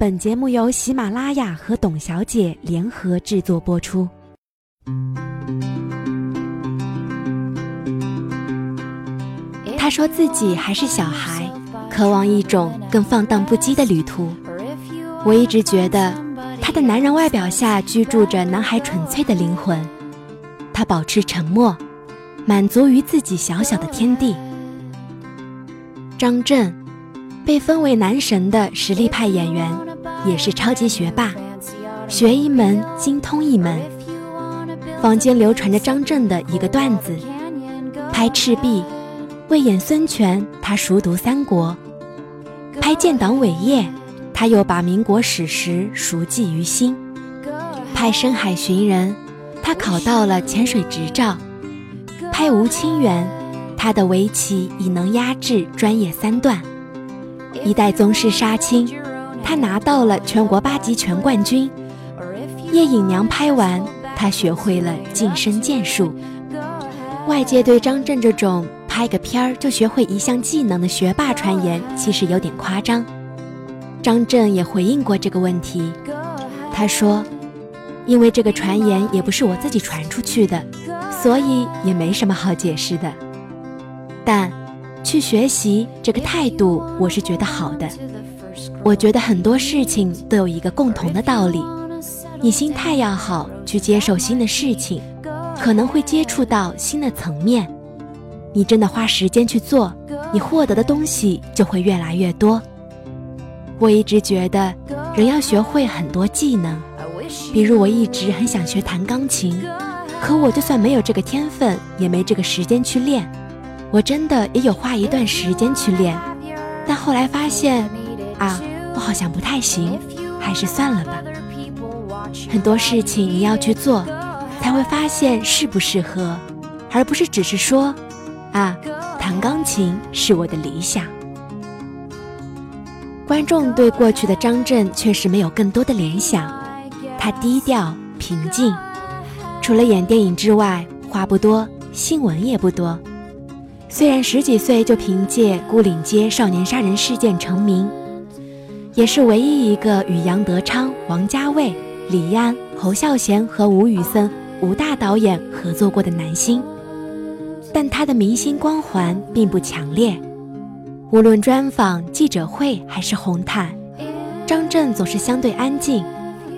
本节目由喜马拉雅和董小姐联合制作播出。他说自己还是小孩，渴望一种更放荡不羁的旅途。我一直觉得，他的男人外表下居住着男孩纯粹的灵魂。他保持沉默，满足于自己小小的天地。张震，被封为男神的实力派演员。也是超级学霸，学一门精通一门。坊间流传着张震的一个段子：拍《赤壁》，为演孙权，他熟读三国；拍《建党伟业》，他又把民国史实熟记于心；拍《深海寻人》，他考到了潜水执照；拍《吴清源》，他的围棋已能压制专业三段；一代宗师杀青。他拿到了全国八级全冠军。叶影娘拍完，他学会了近身剑术。外界对张震这种拍个片儿就学会一项技能的学霸传言，其实有点夸张。张震也回应过这个问题，他说：“因为这个传言也不是我自己传出去的，所以也没什么好解释的。但去学习这个态度，我是觉得好的。”我觉得很多事情都有一个共同的道理，你心态要好，去接受新的事情，可能会接触到新的层面。你真的花时间去做，你获得的东西就会越来越多。我一直觉得人要学会很多技能，比如我一直很想学弹钢琴，可我就算没有这个天分，也没这个时间去练。我真的也有花一段时间去练，但后来发现。啊，我好像不太行，还是算了吧。很多事情你要去做，才会发现适不适合，而不是只是说，啊，弹钢琴是我的理想。观众对过去的张震确实没有更多的联想，他低调平静，除了演电影之外，话不多，新闻也不多。虽然十几岁就凭借《孤岭街少年杀人事件》成名。也是唯一一个与杨德昌、王家卫、李安、侯孝贤和吴宇森、五大导演合作过的男星，但他的明星光环并不强烈。无论专访、记者会还是红毯，张震总是相对安静，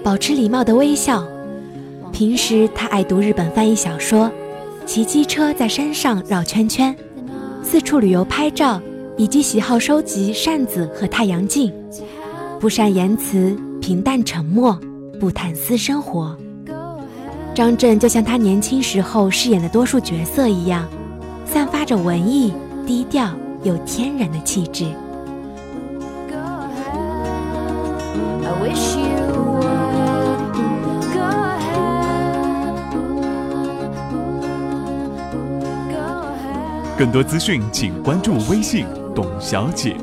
保持礼貌的微笑。平时他爱读日本翻译小说，骑机车在山上绕圈圈，四处旅游拍照，以及喜好收集扇子和太阳镜。不善言辞，平淡沉默，不谈私生活。张震就像他年轻时候饰演的多数角色一样，散发着文艺、低调又天然的气质不够好 i wish you。更多资讯，请关注微信“董小姐”。